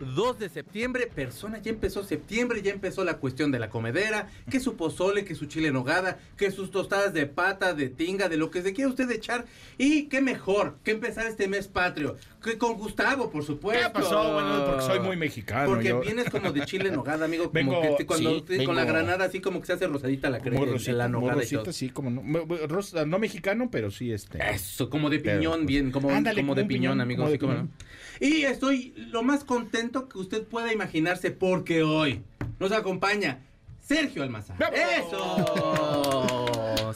2 de septiembre, persona, ya empezó septiembre, ya empezó la cuestión de la comedera, que su pozole, que su chile en nogada, que sus tostadas de pata, de tinga, de lo que se quiera usted echar. Y qué mejor que empezar este mes patrio, que con Gustavo, por supuesto. ¿Qué pasó? Bueno, porque soy muy mexicano. Porque yo. vienes como de chile en nogada, amigo, como Vengo- que te- cuando sí, te- con la granada así como que se hace rosadita la crema, la nogada y rosita, todo. sí, como no. rosa, no mexicano, pero sí este. Eso, como de piñón, pues, bien, como, ándale, como como de piñón, piñón, amigo. como sí, de cómo no. Y estoy lo más contento que usted pueda imaginarse porque hoy nos acompaña Sergio Almazán. ¡Eso!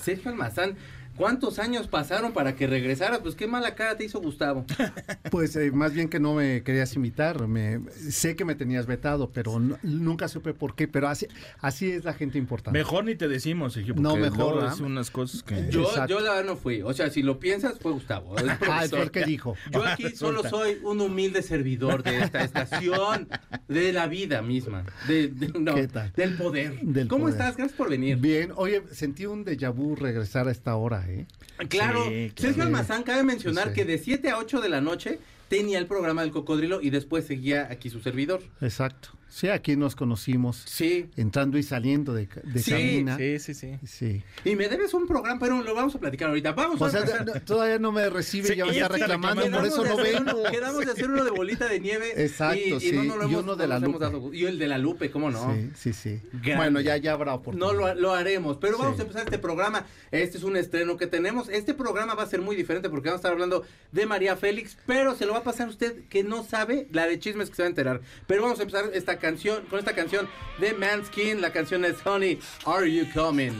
Sergio Almazán. ¿Cuántos años pasaron para que regresara? Pues qué mala cara te hizo Gustavo. Pues eh, más bien que no me querías invitar. Me, sé que me tenías vetado, pero no- nunca supe por qué. Pero así, así es la gente importante. Mejor ni te decimos, Sergio, No, mejor, ¿ah? es unas cosas que. Yo, Exacto. yo la verdad no fui. O sea, si lo piensas, fue Gustavo. Ah, es profesor. porque dijo. Yo aquí solo soy un humilde servidor de esta estación, de la vida misma, de, de- no, ¿Qué tal? del poder. Del ¿Cómo poder. estás? Gracias por venir. Bien, oye, sentí un déjà vu regresar a esta hora, ¿eh? Claro, Sí, Sergio claro. Almazán cabe mencionar Sí. que de 7 a 8 de la noche tenía el programa del cocodrilo y después seguía aquí su servidor. Exacto. Sí, aquí nos conocimos Sí. entrando y saliendo de, de Sí, cabina. Sí, sí, sí. Sí. Y me debes un programa, pero lo vamos a platicar ahorita. Vamos O a sea, no- todavía no me recibe, Sí, ya me y ya está está reclamando, por eso no uno- quedamos de hacer uno de bolita de nieve. Exacto, y, y sí, no nos lo y hemos- uno de no la Lupe. dado- Y el de la Lupe, ¿cómo no? Sí, sí, sí. Grande. Bueno, ya, ya habrá oportunidad. No lo, lo haremos, pero vamos Sí. a empezar este programa. Este es un estreno que tenemos. Este programa va a ser muy diferente porque vamos a estar hablando de María Félix, pero se lo va a pasar a usted que no sabe la de chismes que se va a enterar. Pero vamos a empezar esta canción con esta canción de Manskin. La canción es Honey, Are You Coming?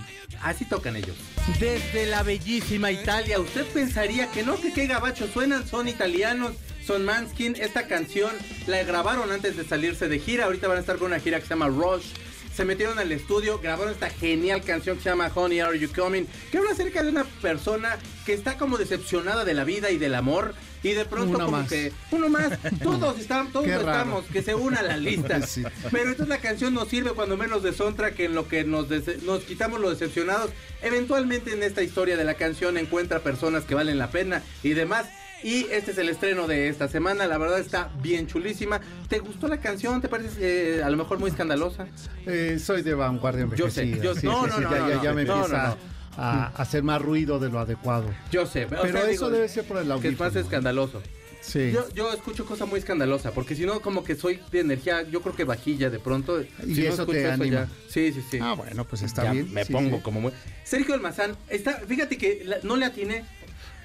Así tocan ellos. Desde la bellísima Italia, usted pensaría que no, que qué gabacho suenan, son italianos. Son Manskin, esta canción la grabaron antes de salirse de gira. Ahorita van a estar con una gira que se llama Rush. Se metieron al estudio, grabaron esta genial canción que se llama Honey Are You Coming, que habla acerca de una persona que está como decepcionada de la vida y del amor y de pronto Uno como más. que uno más, todos estamos, todos que se una a la lista. Sí. Pero entonces la canción nos sirve cuando menos de soundtrack en lo que nos, nos quitamos los decepcionados. Eventualmente en esta historia de la canción encuentra personas que valen la pena y demás. Y este es el estreno de esta semana. La verdad está bien chulísima. ¿Te gustó la canción? ¿Te parece eh, a lo mejor muy escandalosa? Eh, soy de vanguardia Yo sé, yo- Sí, no, sí, no, sí, no, ya, no, ya- no, me no, empieza no, A, hacer más ruido de lo adecuado. Yo sé. Pero sea, eso digo, debe ser por el Que es audífono. más escandaloso. Sí. Yo, yo escucho cosas muy escandalosas, porque si no, como que soy de energía, yo creo que vajilla de pronto. Y si no eso escucho te anima. ya- Sí, sí, sí. Ah, bueno, pues está Ya bien. Me Sí, pongo sí. como muy. Sergio Almazán, está, fíjate que la- no le atiné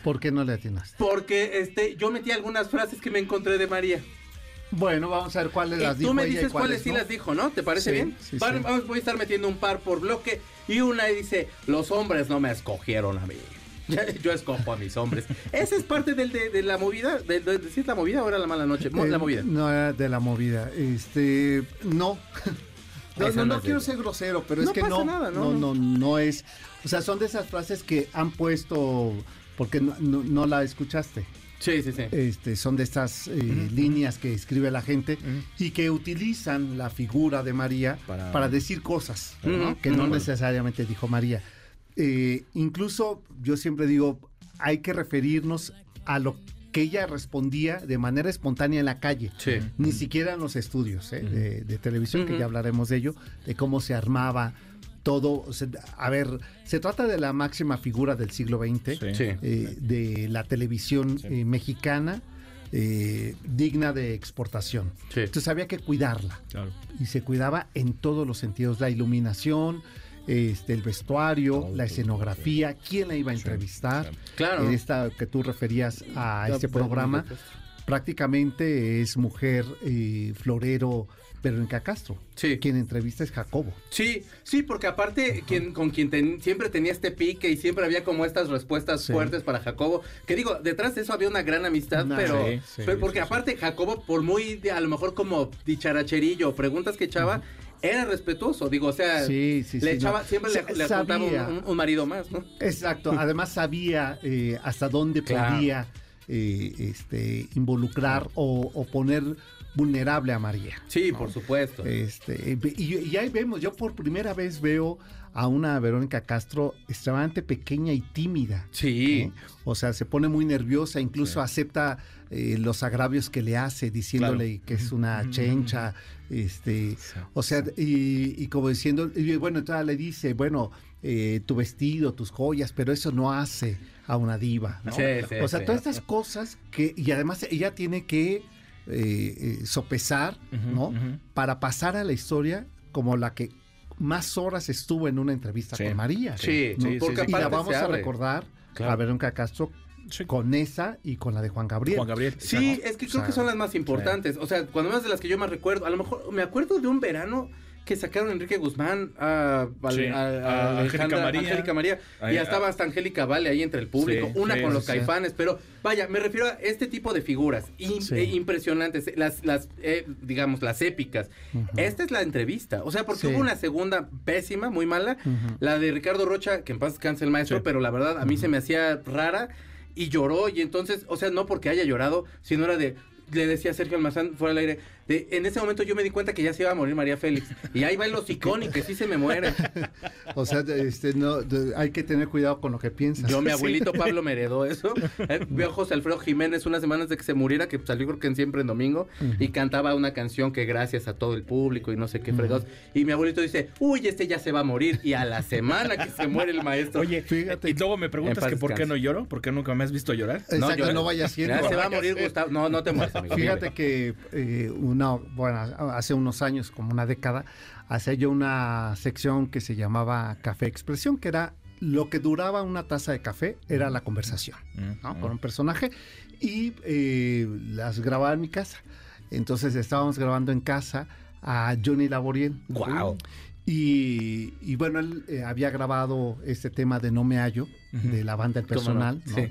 ¿Por qué no le atinaste? porque este, yo metí algunas frases que me encontré de María. Bueno, vamos a ver cuáles Y las dijo tú me ella y dices cuáles cuáles sí no. las dijo, ¿no? ¿Te parece Sí, bien? sí. Vamos, voy a estar metiendo un par por bloque y una dice, los hombres no me escogieron a mí. Yo escojo a mis hombres. Esa es parte del, de, de la movida, de, de, de- ¿sí es la movida o era la mala noche? Eh, la movida. No, era de la movida. Este, no. No, no, quiero ser grosero, pero No es que pasa no, nada, ¿no? no, no, no es. O sea, son de esas frases que han puesto porque no, no- no la escuchaste. Sí, sí, sí. Este, son de estas eh, líneas que escribe la gente y que utilizan la figura de María para, Para- decir cosas que no necesariamente dijo María. Eh, incluso yo siempre digo, hay que referirnos a lo que ella respondía de manera espontánea en la calle. Sí. Ni siquiera en los estudios ¿eh? de, de televisión, que ya hablaremos de ello, de cómo se armaba todo. O sea, a ver, se trata de la máxima figura del siglo XX, Sí. Sí. eh, de la televisión Sí. eh, mexicana, eh, digna de exportación. Sí. Entonces había que cuidarla Claro. y se cuidaba en todos los sentidos, la iluminación, este, el vestuario, Todo, la todo, escenografía, quién la iba a entrevistar. sí. Claro. En esta que tú referías a este bueno, programa, pues. prácticamente es mujer eh, florero Verónica Castro. Sí. Quien entrevista es Jacobo. Sí, sí, porque aparte quien, con quien ten- siempre tenía este pique y siempre había como estas respuestas Sí. fuertes para Jacobo, que digo, detrás de eso había una gran amistad, Nah, pero, sí, sí, pero porque sí, sí. aparte Jacobo, por muy, de- a lo mejor como dicharacherillo, preguntas que echaba, era respetuoso, digo, o sea, Sí, sí, le sí, echaba, no. siempre le, le apuntaba un, sabía. un- un marido más, ¿no? Exacto, además sabía eh, hasta dónde Claro. podía eh, este, involucrar o, o poner vulnerable a María. Sí, por supuesto. Este, y, y ahí vemos, yo por primera vez veo a una Verónica Castro extremadamente pequeña y tímida. Sí. ¿eh? O sea, se pone muy nerviosa, incluso acepta eh, los agravios que le hace, diciéndole que es una chencha, este, o sea, y, y como diciendo, y bueno, entonces le dice, bueno, eh, tu vestido, tus joyas, pero eso no hace a una diva, ¿no? Sí, sí, o sea, sí. todas estas cosas que, y además ella tiene que eh, eh, sopesar, ¿no? Para pasar a la historia como la que más horas estuvo en una entrevista Sí. con María. Sí, ¿no? sí, porque sí, sí. Y la vamos a recordar Claro. a Verónica Castro Sí. con esa y con la de Juan Gabriel. Juan Gabriel. Sí, es que O creo sea, que son las más importantes. O sea, cuando más de las que yo más recuerdo, a lo mejor me acuerdo de un verano que sacaron a Enrique Guzmán a, a- Sí, a- a a Angélica Alejandra- María. Angélica María, y Ahí, estaba hasta Angélica Vale ahí entre el público, Sí, una sí, con los caifanes, pero vaya, me refiero a este tipo de figuras eh, impresionantes, las, las eh, digamos, las épicas. Esta es la entrevista, o sea, porque Sí. hubo una segunda pésima, muy mala, la de Ricardo Rocha, que en paz descanse el maestro, Sí. pero la verdad a mí se me hacía rara y lloró y entonces, o sea, no porque haya llorado, sino era de le decía a Sergio Almazán fuera del aire, de, en ese momento yo me di cuenta que ya se iba a morir María Félix. Y ahí va el hocicón y que sí se me muere. O sea, este, no, de- hay que tener cuidado con lo que piensas. Yo, mi Sí. abuelito Pablo me heredó eso. Eh, Vio a José Alfredo Jiménez unas semanas de que se muriera, que salió creo que en siempre en domingo, y cantaba una canción que gracias a todo el público y no sé qué fregados. Y mi abuelito dice, uy, este ya se va a morir. Y a la semana que se muere el maestro. Oye, Fíjate. y luego me preguntas que por qué no lloro, por qué nunca me has visto llorar. Exacto, yo- no vaya siendo. Ya se va a morir Gustavo. No, no te mueres, amigo. Fíjate que eh, una, bueno, hace unos años, como una década, hacía yo una sección que se llamaba Café Expresión, que era lo que duraba una taza de café, era la conversación, ¿no? Con un personaje y eh, las grababa en mi casa. Entonces estábamos grabando en casa a Johnny Laboriel. Guau. Y, y bueno, él eh, había grabado este tema de No me hallo, de la banda El. Personal, ¿no? Sí.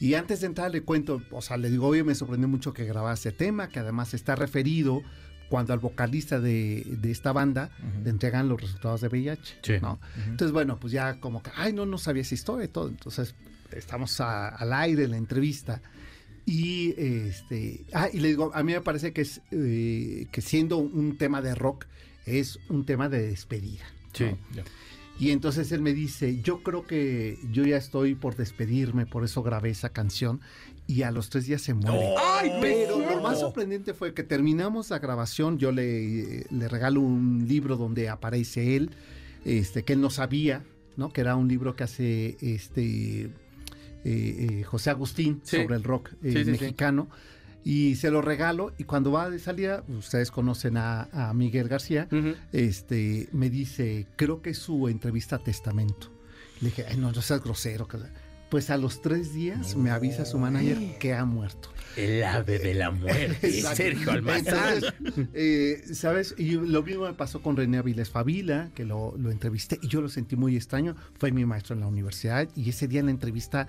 Y antes de entrar le cuento, o sea, le digo, oye, me sorprendió mucho que grabara este tema, que además está referido cuando al vocalista de, de esta banda le entregan los resultados de VIH, Sí. ¿no? Entonces, bueno, pues ya como que, ay, no, no sabía esa historia y todo. Entonces, estamos a- al aire en la entrevista. Y este, ah, y le digo, a mí me parece que es eh, que siendo un tema de rock, es un tema de despedida. Sí. Y entonces él me dice, yo creo que yo ya estoy por despedirme, por eso grabé esa canción. Y a los tres días se muere. ¡Ay, Pero lo más sorprendente fue que terminamos la grabación, yo le, le regalo un libro donde aparece él, este, que él no sabía, ¿no? Que era un libro que hace este eh, eh, José Agustín Sí. sobre el rock eh, Sí, sí, sí. mexicano. Y se lo regalo, y cuando va de salida, ustedes conocen a, a Miguel García, este, me dice, creo que es su entrevista a testamento. Le dije, ay, no, no seas grosero. Pues a los tres días me avisa su manager que ha muerto. El ave de la muerte. Sergio Almazán. Entonces, eh, ¿sabes? Y lo mismo me pasó con René Aviles Favila, que lo, lo entrevisté y yo lo sentí muy extraño. Fue mi maestro en la universidad y ese día en la entrevista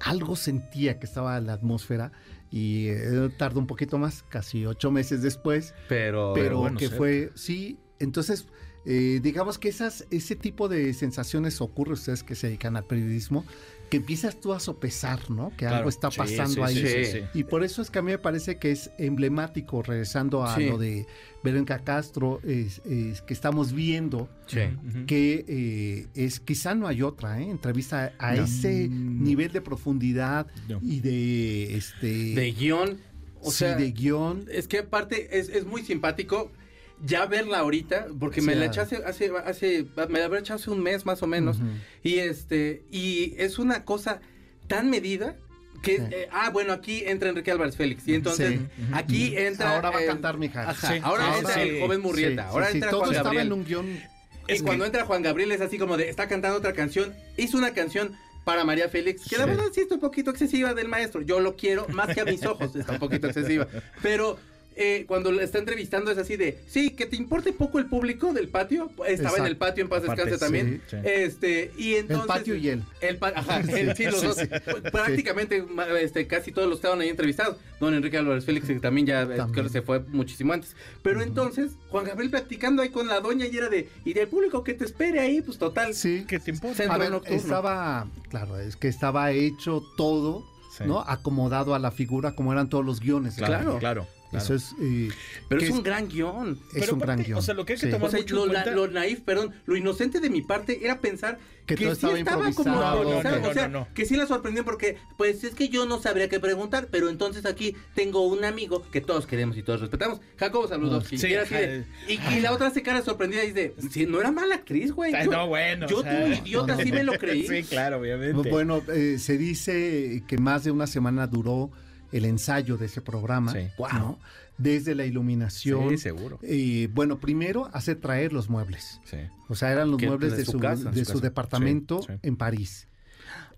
algo sentía que estaba la atmósfera y eh, tardó un poquito más, casi ocho meses después, Pero, pero bueno, que fue, sí, entonces, eh, digamos que esas, ese tipo de sensaciones ocurre a ustedes que se dedican al periodismo, que empiezas tú a sopesar, ¿no? Que Claro. algo está pasando sí, ahí. sí, sí, sí. Y por eso es que a mí me parece que es emblemático, regresando a Sí. lo de Verónica Castro, es, es que estamos viendo que eh, es quizá no hay otra, ¿eh? Entrevista a No. ese nivel de profundidad No. y de este De guion. O sí, sea, de guion. Es que aparte es, es muy simpático ya verla ahorita, porque me la eché hace, hace, hace, me la habré echado hace un mes más o menos. Y este, y es una cosa tan medida que, Sí. eh, ah, bueno, aquí entra Enrique Álvarez Félix. Y entonces, Sí. aquí entra. Ahora va a cantar. Ajá, Sí, ahora sí, entra sí. el joven Murrieta. Sí, ahora sí, sí, entra todo Juan estaba Gabriel. en un guion. Y cuando entra Juan Gabriel es así como de, está cantando otra canción. Hizo una canción para María Félix, que la verdad sí está un poquito excesiva del maestro. Yo lo quiero más que a mis ojos, está un poquito excesiva. Pero eh, cuando le está entrevistando es así de, sí, que te importe poco el público del patio. Estaba en el patio en paz Aparte, descanse también. sí, sí. Este, y entonces. patio y él. El pa- ajá, él, sí, los dos. Prácticamente este, casi todos los que estaban ahí entrevistados. Don Enrique Álvarez Félix, que también ya También. creo que se fue muchísimo antes. Pero entonces, Juan Gabriel platicando ahí con la doña y era de, y del público que te espere ahí, pues total. Sí. ¿Qué te importa? A ver, estaba, claro, es que estaba hecho todo, Sí. ¿no? Acomodado a la figura como eran todos los guiones. Claro, Claro. claro. Claro. Eso es, eh, Pero es un gran guion. es Pero un gran guion. o sea, lo que hay que Sí. tomar O sea, mucho lo, en cuenta- lo naif, perdón, lo inocente de mi parte era pensar Que que, todo sí estaba estaba como o sea, No, que sí la sorprendió porque, pues es que yo no sabría qué preguntar, pero entonces aquí tengo un amigo que todos queremos y todos respetamos, Jacobo Saludowski. Sí, y, la otra se cara sorprendida y dice, sí, no era mala actriz, güey. Yo, no, bueno. yo o sea, tú, idiota, sí me lo creí. Sí, claro, obviamente. Bueno, eh, se dice que más de una semana duró el ensayo de ese programa, Sí. ¿no? Desde la iluminación. Sí, seguro. Y bueno, primero hacer traer los muebles. Sí. O sea, eran los muebles de de su su, casa, de su su casa. departamento Sí, sí. en París.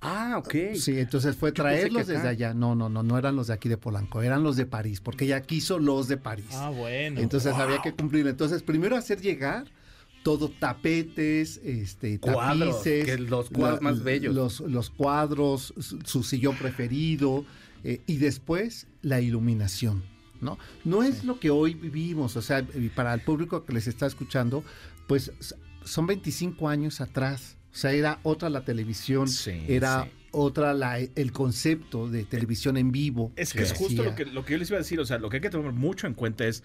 Ah, ok. Sí, entonces fue Yo traerlos desde allá. No, no, no, no eran los de aquí de Polanco, eran los de París, porque ella quiso los de París. Ah, bueno. Entonces Wow. había que cumplir. Entonces, primero hacer llegar todo tapetes, este, Cuadros, tapices, que los cuadros más bellos. Los, los cuadros, su, su sillón preferido, eh, y después la iluminación. ¿no? No es lo que hoy vivimos, o sea, para el público que les está escuchando, pues son 25 años atrás. O sea, era otra la televisión, Sí, era sí. otra la, el concepto de televisión en vivo. Es que es justo lo que, lo que yo les iba a decir, o sea, lo que hay que tomar mucho en cuenta es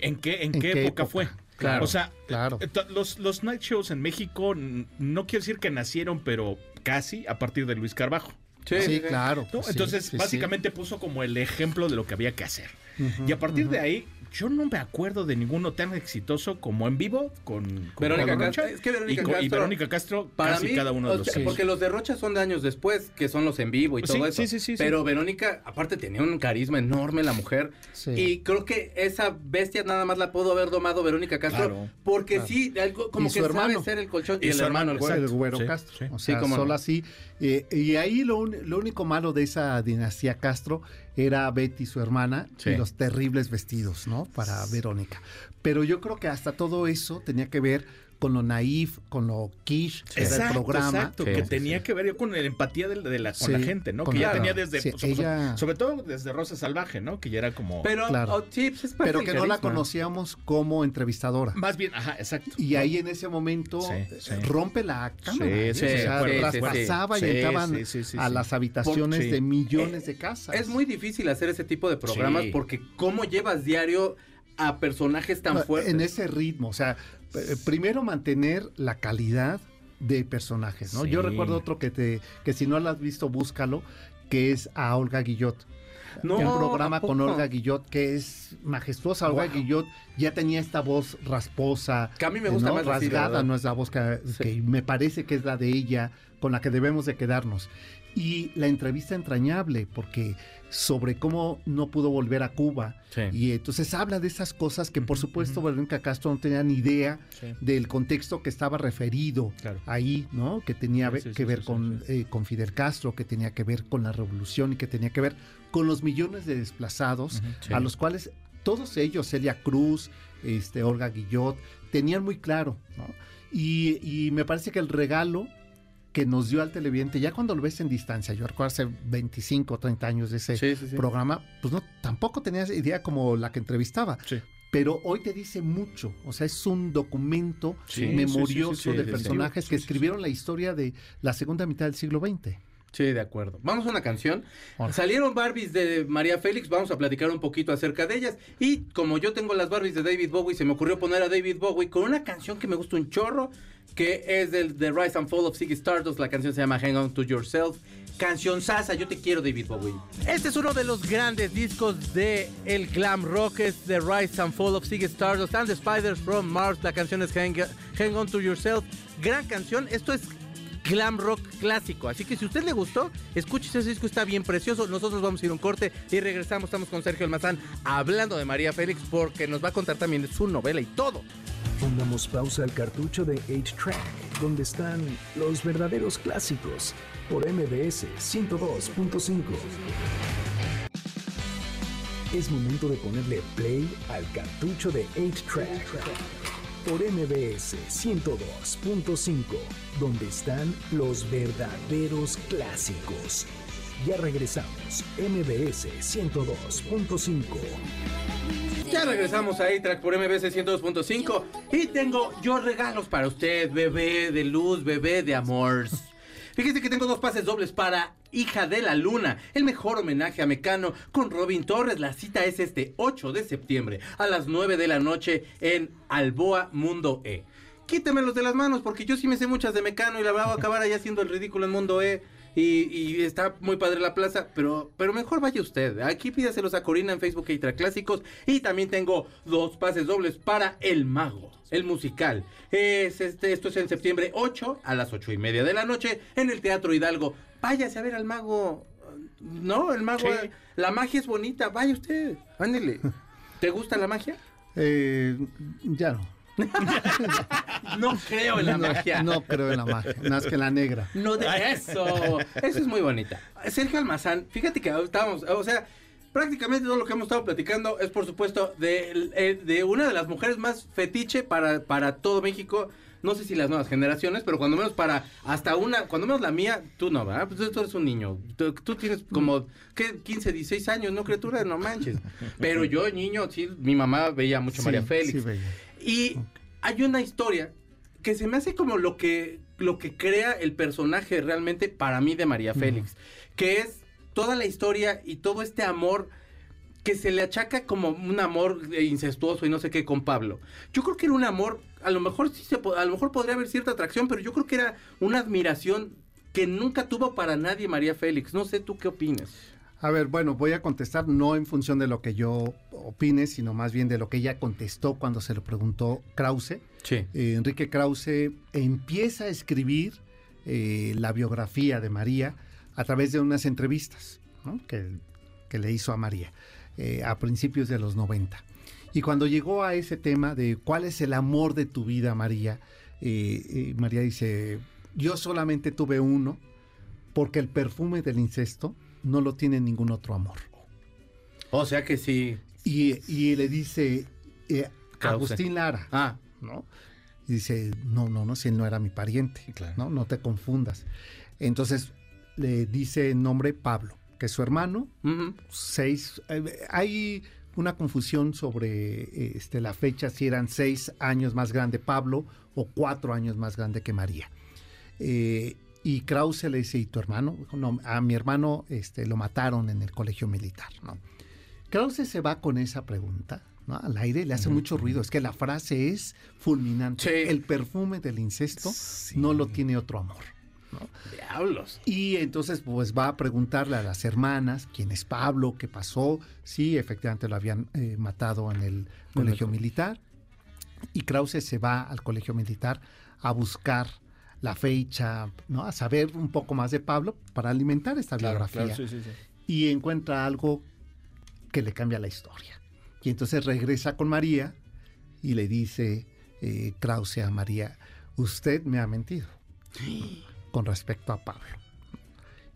en qué, en ¿En qué, qué época, época? fue. Claro, O sea, claro. eh, los, los night shows en México, no quiero decir que nacieron, pero casi a partir de Luis Carbajo. Sí, claro. ¿no? sí, Entonces, sí, sí. básicamente puso como el ejemplo de lo que había que hacer. Y a partir de ahí, yo no me acuerdo de ninguno tan exitoso como en vivo con, con Verónica Castro. Rocha Es que Verónica y, con- y Castro, Verónica Castro Para casi mí, cada uno de los sea, porque los de Rocha son de años después, que son los en vivo y Sí, todo eso. sí, sí, sí, sí. Pero Verónica, aparte, tenía un carisma enorme la mujer. Sí. Y creo que esa bestia nada más la pudo haber domado Verónica Castro. Claro, porque claro. sí, algo como que sabe hermano. ser el colchón. Y, Y el su hermano, el güero. el güero Sí, Castro. sí. O Sí, sea, cómo no. solo así. eh, y ahí lo, un- lo único malo de esa dinastía Castro era Betty, su hermana, Sí. y los terribles vestidos, ¿no? Para Verónica. Pero yo creo que hasta todo eso tenía que ver con lo naif, con lo quiche del Exacto, programa. exacto, Sí, que sí, tenía que ver con la empatía de, de la, con Sí, la gente, ¿no? con Que ya tenía desde, sí, sobre, ella- sobre todo desde Rosa Salvaje, ¿no? Que ya era como... Pero, Claro. oh, pues es Pero del que no la conocíamos como entrevistadora. Más bien, ajá, exacto. Y ahí en ese momento Sí, eh, sí. rompe la cámara. Sí, ¿eh? sí, o sí, sea, traspasaba y entraban a las habitaciones de millones de casas. Es muy difícil hacer ese tipo de programas porque cómo llevas diario a personajes tan fuertes. En ese ritmo, o sea, eh, primero mantener la calidad de personajes, ¿no? Sí. Yo recuerdo otro que te que si no lo has visto, búscalo, que es a Olga Guillot. No, un programa ¿a con? Olga Guillot que es majestuosa. Olga Wow. Guillot ya tenía esta voz rasposa, Que a mí me gusta ¿no? más rasgada, no es la voz que, que me parece que es la de ella, con la que debemos de quedarnos. Y la entrevista entrañable, porque sobre cómo no pudo volver a Cuba. Sí. Y entonces habla de esas cosas que por supuesto Verónica Castro no tenía ni idea Sí. del contexto que estaba referido Claro. ahí, ¿no? Que tenía Sí, que ver con, eh, con Fidel Castro, que tenía que ver con la revolución y que tenía que ver con los millones de desplazados a los cuales todos ellos, Celia Cruz, este, Olga Guillot, tenían muy claro, ¿no? Y, y me parece que el regalo que nos dio al televidente, ya cuando lo ves en distancia, yo recuerdo hace 25 o 30 años de ese Sí, sí, sí. programa, pues no, tampoco tenías idea como la que entrevistaba. Pero hoy te dice mucho, o sea, es un documento memorioso de personajes que escribieron la historia de la segunda mitad del siglo XX. Sí, de acuerdo. Vamos a una canción. Salieron Barbies de María Félix, vamos a platicar un poquito acerca de ellas. Y como yo tengo las Barbies de David Bowie, se me ocurrió poner a David Bowie con una canción que me gusta un chorro, que es del The Rise and Fall of Ziggy Stardust. La canción se llama Hang On To Yourself. Canción Sasa, yo te quiero David Bowie. Este es uno de los grandes discos de el glam rock, es The Rise and Fall of Ziggy Stardust and the Spiders from Mars. La canción es Hang, Hang On To Yourself. Gran canción, esto es glam rock clásico. Así que si a usted le gustó, escuche ese disco, está bien precioso. Nosotros vamos a ir un corte y regresamos. Estamos con Sergio Almazán hablando de María Félix porque nos va a contar también su novela y todo. Pongamos pausa al cartucho de 8-Track, donde están los verdaderos clásicos, por MBS 102.5. Es momento de ponerle play al cartucho de 8-Track por MBS 102.5, donde están los verdaderos clásicos. Ya regresamos, MBS 102.5. Ya regresamos a A-Track por MBC 102.5 y tengo yo regalos para usted, bebé de luz, bebé de amor. Fíjese que tengo dos pases dobles para Hija de la Luna, el mejor homenaje a Mecano con Robin Torres. La cita es este 8 de septiembre a las 9 de la noche en Alboa Mundo E. Quítemelos de las manos porque yo sí me sé muchas de Mecano y la voy a acabar allá haciendo el ridículo en Mundo E. Y, y está muy padre la plaza, pero, pero mejor vaya usted. Aquí pídaselos a Corina en Facebook Eitra Clásicos. Y también tengo dos pases dobles para El Mago, el musical. Es este, esto es en septiembre 8 a las 8 y media de la noche en el Teatro Hidalgo. Váyase a ver al mago. No, el mago. Sí. La magia es bonita. Vaya usted. Ándele. ¿Te gusta la magia? Eh, ya no. No creo en la no, magia. no creo en la magia, más que la negra. No de eso. Eso es muy bonita. Sergio Almazán, fíjate que estábamos, o sea, prácticamente todo lo que hemos estado platicando es por supuesto de, eh, de una de las mujeres más fetiche para, para todo México. No sé si las nuevas generaciones, pero cuando menos para hasta una, cuando menos la mía, tú no, ¿verdad? Pues tú eres un niño. Tú, tú tienes como, ¿qué? 15, 16 años, ¿no, criatura? No manches. Pero yo, niño, sí, mi mamá veía mucho Sí, María Félix. sí veía. Y hay una historia que se me hace como lo que, lo que crea el personaje realmente para mí de María Félix, que es toda la historia y todo este amor que se le achaca como un amor incestuoso y no sé qué con Pablo. Yo creo que era un amor, a lo mejor sí se a lo mejor podría haber cierta atracción, pero yo creo que era una admiración que nunca tuvo para nadie María Félix. No sé tú qué opinas. A ver, bueno, voy a contestar no en función de lo que yo opine, sino más bien de lo que ella contestó cuando se lo preguntó Krause. Sí. Eh, Enrique Krause empieza a escribir eh, la biografía de María a través de unas entrevistas ¿no? que, que le hizo a María eh, a principios de los 90. Y cuando llegó a ese tema de cuál es el amor de tu vida, María, eh, María dice, yo solamente tuve uno porque el perfume del incesto no lo tiene ningún otro amor. O sea que sí. Y, y le dice, eh. Agustín Lara, Ah, ¿no? Y dice, no, no, no, si él no era mi pariente, Claro. ¿no? No te confundas. Entonces le dice el nombre Pablo, que es su hermano, seis, eh, hay una confusión sobre eh, este, la fecha, si eran seis años más grande Pablo o cuatro años más grande que María. Eh, y Krause le dice, ¿y tu hermano? No, a mi hermano este, lo mataron en el colegio militar, ¿no? Krause se va con esa pregunta, ¿no? Al aire le hace mucho ruido, es que la frase es fulminante. Sí. El perfume del incesto Sí. no lo tiene otro amor. diablos. Y entonces pues va a preguntarle a las hermanas quién es Pablo, qué pasó, sí, efectivamente lo habían eh, matado en el colegio militar. Y Krause se va al colegio militar a buscar la fecha, ¿no? a saber un poco más de Pablo para alimentar esta Claro, biografía. claro, sí, sí, sí. Y encuentra algo que le cambia la historia. Y entonces regresa con María y le dice eh, Krause a María, usted me ha mentido con respecto a Pablo.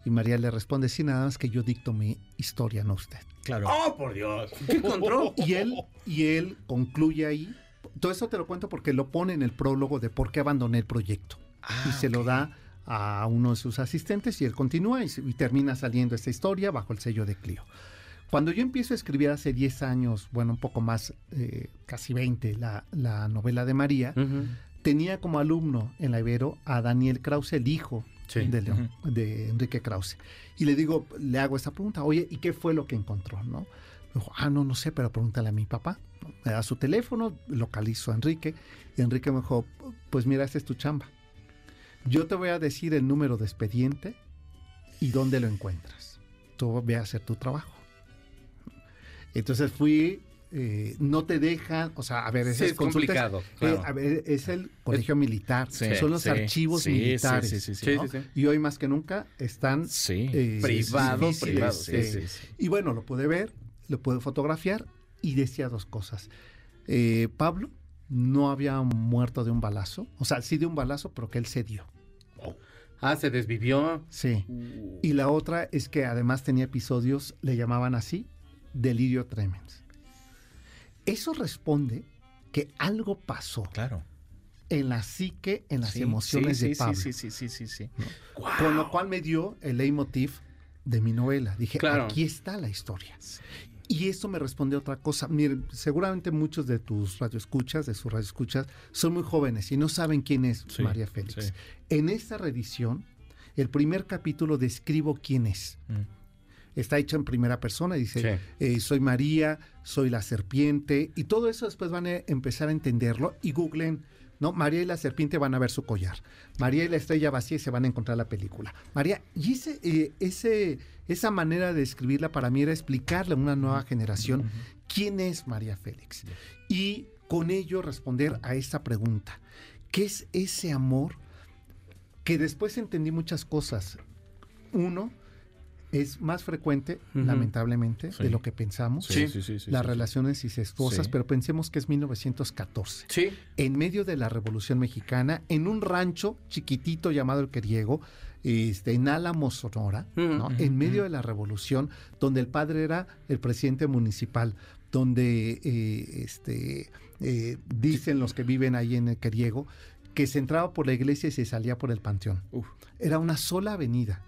Y María le responde, sí, nada más que yo dicto mi historia, no usted. Claro. ¡Oh, por Dios! ¿Qué encontró? Y él, y él concluye ahí, todo esto te lo cuento porque lo pone en el prólogo de por qué abandoné el proyecto. Ah, y se lo ok. da a uno de sus asistentes y él continúa y, y termina saliendo esta historia bajo el sello de Clio. Cuando yo empiezo a escribir hace 10 años, bueno, un poco más, eh, casi 20, la, la novela de María, Ujú. tenía como alumno en la Ibero a Daniel Krause, el hijo Sí. de, León- de Enrique Krause. Y le digo, le hago esta pregunta, oye, ¿y qué fue lo que encontró? ¿no? Me dijo, ah, no, no sé, pero pregúntale a mi papá. Me da su teléfono, localizo a Enrique, y Enrique me dijo, pues mira, esta es tu chamba. Yo te voy a decir el número de expediente y dónde lo encuentras. Tú ve a hacer tu trabajo. Entonces fui, eh, no te dejan, o sea, a ver, Sí, es complicado. eh, claro. a ver, es el colegio militar, Sí, son los sí, archivos militares. sí, sí, sí, sí. ¿no? Y hoy más que nunca están eh, Privado, difíciles, privado, sí, eh, sí, sí. Y bueno, lo pude ver, lo pude fotografiar y decía dos cosas. Eh, Pablo no había muerto de un balazo, o sea, sí de un balazo, pero que él se dio. Ah, se desvivió. Sí. Y la otra es que además tenía episodios, le llamaban así, delirio tremens. Eso responde que algo pasó Claro. en la psique, en las Sí, emociones sí, de sí, Pablo. Sí, sí, sí, sí, sí. Con lo cual me dio el leitmotiv de mi novela. Dije, Claro. aquí está la historia. Y esto me responde otra cosa. Miren, seguramente muchos de tus radioescuchas, de sus radioescuchas, son muy jóvenes y no saben quién es Sí, María Félix. sí. En esta reedición, el primer capítulo describo quién es. Mm. Está hecho en primera persona, dice, Sí. eh, soy María, soy la serpiente, y todo eso después van a empezar a entenderlo y googlen, ¿no? María y la serpiente van a ver su collar. María y la estrella vacía y se van a encontrar la película. María, y ese, eh, ese, esa manera de escribirla para mí era explicarle a una nueva generación quién es María Félix. Y con ello responder a esta pregunta. ¿Qué es ese amor? Que después entendí muchas cosas. Uno, es más frecuente, lamentablemente, Sí. de lo que pensamos. Sí. sí, sí, sí, las relaciones incestuosas, pero pensemos que es 1914. Sí. En medio de la Revolución Mexicana, en un rancho chiquitito llamado El Queriego, este, en Álamo, Sonora, en medio de la Revolución, donde el padre era el presidente municipal, donde eh, este, eh, dicen los que viven ahí en El Queriego, que se entraba por la iglesia y se salía por el panteón. Era una sola avenida.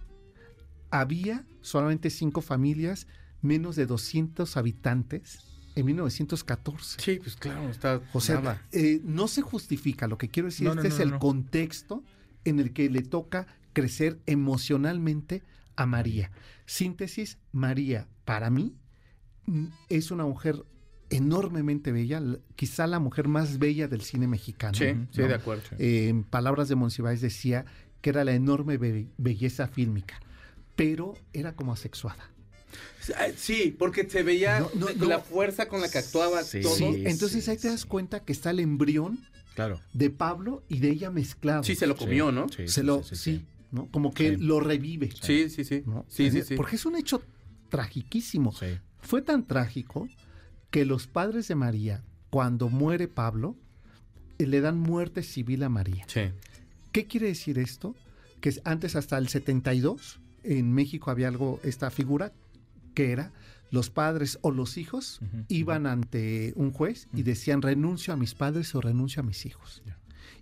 Había solamente cinco familias, menos de 200 habitantes en 1914. Sí, pues claro, está. O sea, nada. eh, no se justifica. Lo que quiero decir, No, este no, es el contexto en el que le toca crecer emocionalmente a María. Síntesis, María, para mí, mm, es una mujer enormemente bella, quizá la mujer más bella del cine mexicano. Sí, sí, de acuerdo. Eh, en palabras de Monsiváis decía que era la enorme be- belleza fílmica, pero era como asexuada. Sí, porque se veía No, no, de- no. la fuerza con la que actuaba Sí. todo. Sí, Sí, entonces sí, ahí te das sí. cuenta que está el embrión Claro. de Pablo y de ella mezclado. se lo comió, Sí, ¿no? sí, se sí, lo, sí, sí, sí. ¿no? Como que Sí. lo revive. Sí, sí, sí. ¿no? Sí, sí, sí. Porque es un hecho tragiquísimo. Sí. Fue tan trágico que los padres de María, cuando muere Pablo, eh, le dan muerte civil a María. Sí. ¿Qué quiere decir esto? Que es- antes hasta el 72 en México había algo, esta figura, que era los padres o los hijos iban ante un juez y decían renuncio a mis padres o renuncio a mis hijos.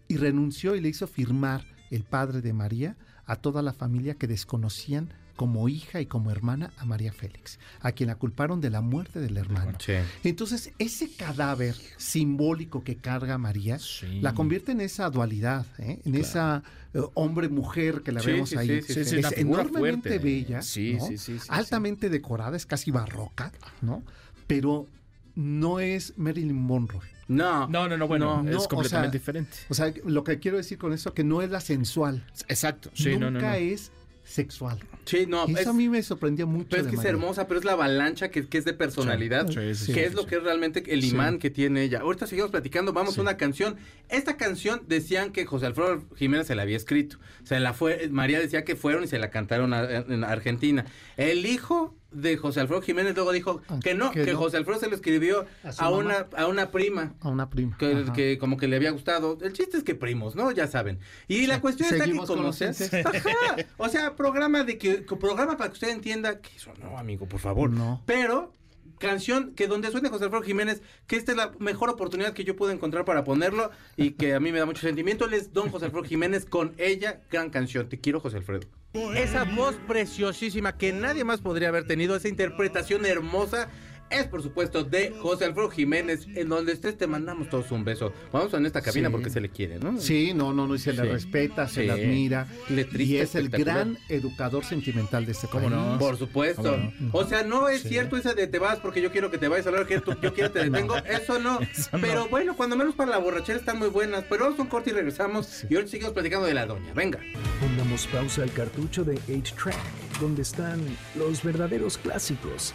Y renunció y le hizo firmar el padre de María a toda la familia que desconocían como hija y como hermana a María Félix, a quien la culparon de la muerte del hermano. Sí. Entonces, ese cadáver simbólico que carga María Sí. la convierte en esa dualidad, ¿eh? en esa eh, hombre-mujer que la Sí, vemos sí, ahí. sí, sí, Sí, sí, es enormemente fuerte. bella, Sí, ¿no? sí, sí, sí, altamente decorada, es casi barroca, ¿no? Pero no es Marilyn Monroe. No. No, no, no, bueno, No, no, es o completamente sea, diferente. O sea, lo que quiero decir con eso que no es la sensual, Exacto. Sí, nunca no, no, no. es sexual. Sí, no. Y eso es- a mí me sorprendió mucho. Pero es de que es hermosa, pero es la avalancha que, que es de personalidad. Sí, sí, sí, que sí, es lo que es realmente el Sí. imán que tiene ella. Ahorita seguimos platicando, vamos Sí. a una canción. Esta canción decían que José Alfredo Jiménez se la había escrito. Se la fue, María decía que fueron y se la cantaron a- en Argentina. El hijo de José Alfredo Jiménez luego dijo Ah, que no, que que, no. José Alfredo se lo escribió ¿A una, a una prima. A una prima. Que, como que le había gustado. El chiste es que primos, ¿no? Ya saben. Y la cuestión está que Seguimos con como los sea. incestos. Ajá. O sea, programa de que, que programa para que usted entienda que eso no, amigo, por favor. No. Pero canción que donde suene José Alfredo Jiménez, que esta es la mejor oportunidad que yo pude encontrar para ponerlo y que a mí me da mucho sentimiento, él es Don José Alfredo Jiménez con ella, gran canción. Te quiero, José Alfredo. Esa voz preciosísima que nadie más podría haber tenido, esa interpretación hermosa. Es por supuesto de José Alfredo Jiménez, en donde estés te mandamos todos un beso. Vamos en esta cabina Sí. porque se le quiere, ¿no? Sí, no, no, no, y se le Sí. respeta, se Sí. le admira. Letrista y es el gran educador sentimental de este ¿Cómo país. no? Por supuesto. ¿Cómo no? O sea, no es Sí. cierto esa de te vas porque yo quiero que te vayas a hablar, que tú- yo quiero te detengo. Eso no. Eso no. Pero bueno, cuando menos para la borrachera están muy buenas. Pero vamos a un corte y regresamos. Sí. Y ahora seguimos platicando de la doña. Venga. Pongamos pausa al cartucho de 8-Track, donde están los verdaderos clásicos,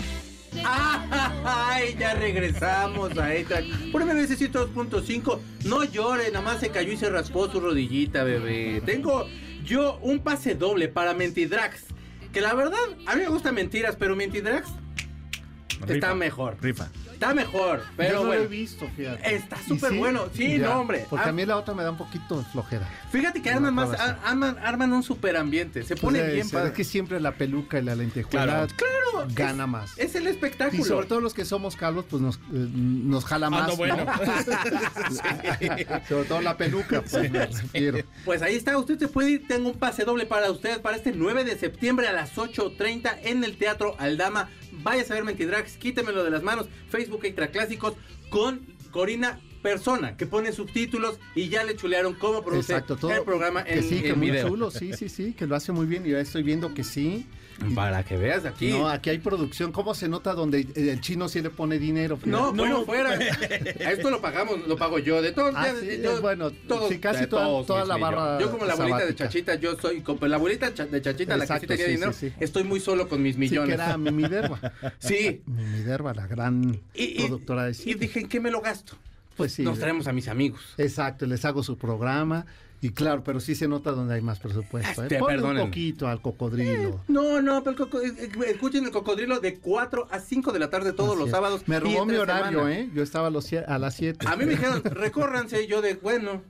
Ay, ya regresamos a esta. Por MBS 102.5. No llore, nada más se cayó y se raspó su rodillita, bebé. Tengo yo un pase doble para Mentidrax. Que la verdad, a mí me gustan mentiras, pero Mentidrax está Rifa. mejor. Rifa. Está mejor, pero Yo no bueno. lo he visto, fíjate. Está ¿Y súper bueno. Sí, Ya, no, hombre. Porque Ah, a mí la otra me da un poquito de flojera. Fíjate que arman más, arman, arman un super ambiente. Se pone Pues, bien es, padre. es que siempre la peluca y la lentejuela Claro. Claro, gana es- más. Es el espectáculo. Y sobre todo los que somos calvos, pues nos, eh, nos jala Ah, más. no, bueno. sobre todo la peluca, pues me refiero. Pues ahí está, usted se puede ir, tengo un pase doble para usted para este 9 de septiembre a las 8.30 en el Teatro Aldama. Vaya a ver Mentidrax, quítemelo de las manos, Facebook Extra Clásicos con Corina Persona, que pone subtítulos y ya le chulearon cómo produce Exacto, todo. el programa que en, sí, que en muy video. chulo, sí, sí, sí, que lo hace muy bien y ya estoy viendo que sí. Para que veas aquí. No, aquí hay producción. ¿Cómo se nota donde el chino sí le pone dinero? No, No. bueno, fuera. A esto lo pagamos, lo pago yo. De todos, Ah, ya- sí, yo- bueno, todos- sí, casi toda- todos toda la millones. barra Yo como la abuelita de. Chachita, yo soy, como la abuelita de Chachita, la que sí tenía sí, dinero, sí, sí. estoy muy solo con mis Sí, que millones. era Mimi Derba. Sí. Mimi Derba, la gran Y, y- productora de y cine. dije, ¿en qué me lo gasto? Pues sí. Nos traemos a mis amigos. Exacto, les hago su programa. Y claro, pero sí se nota donde hay más presupuesto. ¿eh? Este, Ponle un poquito al cocodrilo. No, no, pero el coco- eh, eh, escuchen el cocodrilo de 4 a 5 de la tarde todos Así los es. sábados. Me robó mi horario, semana. ¿eh? Yo estaba a, los a las 7. A mí me dijeron, recórranse, y yo de, bueno.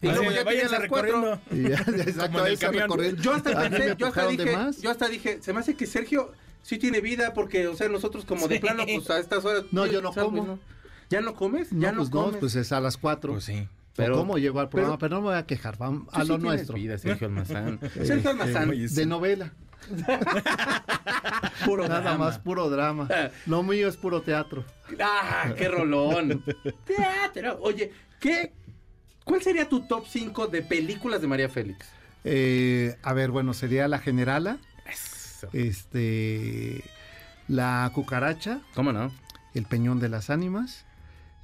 Y Así luego ya váyanse las cuatro. recorriendo. Como en el camión. Yo hasta pensé, yo hasta dije, más. yo hasta dije, se me hace que Sergio sí tiene vida porque, o sea, nosotros como de Sí. plano, pues a estas horas. No, yo no ¿sabes, como. no? ¿Ya no comes? No, ¿Ya no pues comes? no, pues es a las 4. Pues sí. Pero- ¿Cómo llegó al programa? pero- Pero, no me voy a quejar, vamos a sí lo tienes nuestro. vida, Sergio Almazán. Sergio Almazán. De novela. Puro Nada drama. más, puro drama. Lo mío es puro teatro. ¡Ah, qué rolón! Teatro. Oye, ¿qué? ¿Cuál sería tu top 5 de películas de María Félix? Eh, a ver, bueno, sería La Generala, Eso. este, La Cucaracha, ¿Cómo no? El Peñón de las Ánimas.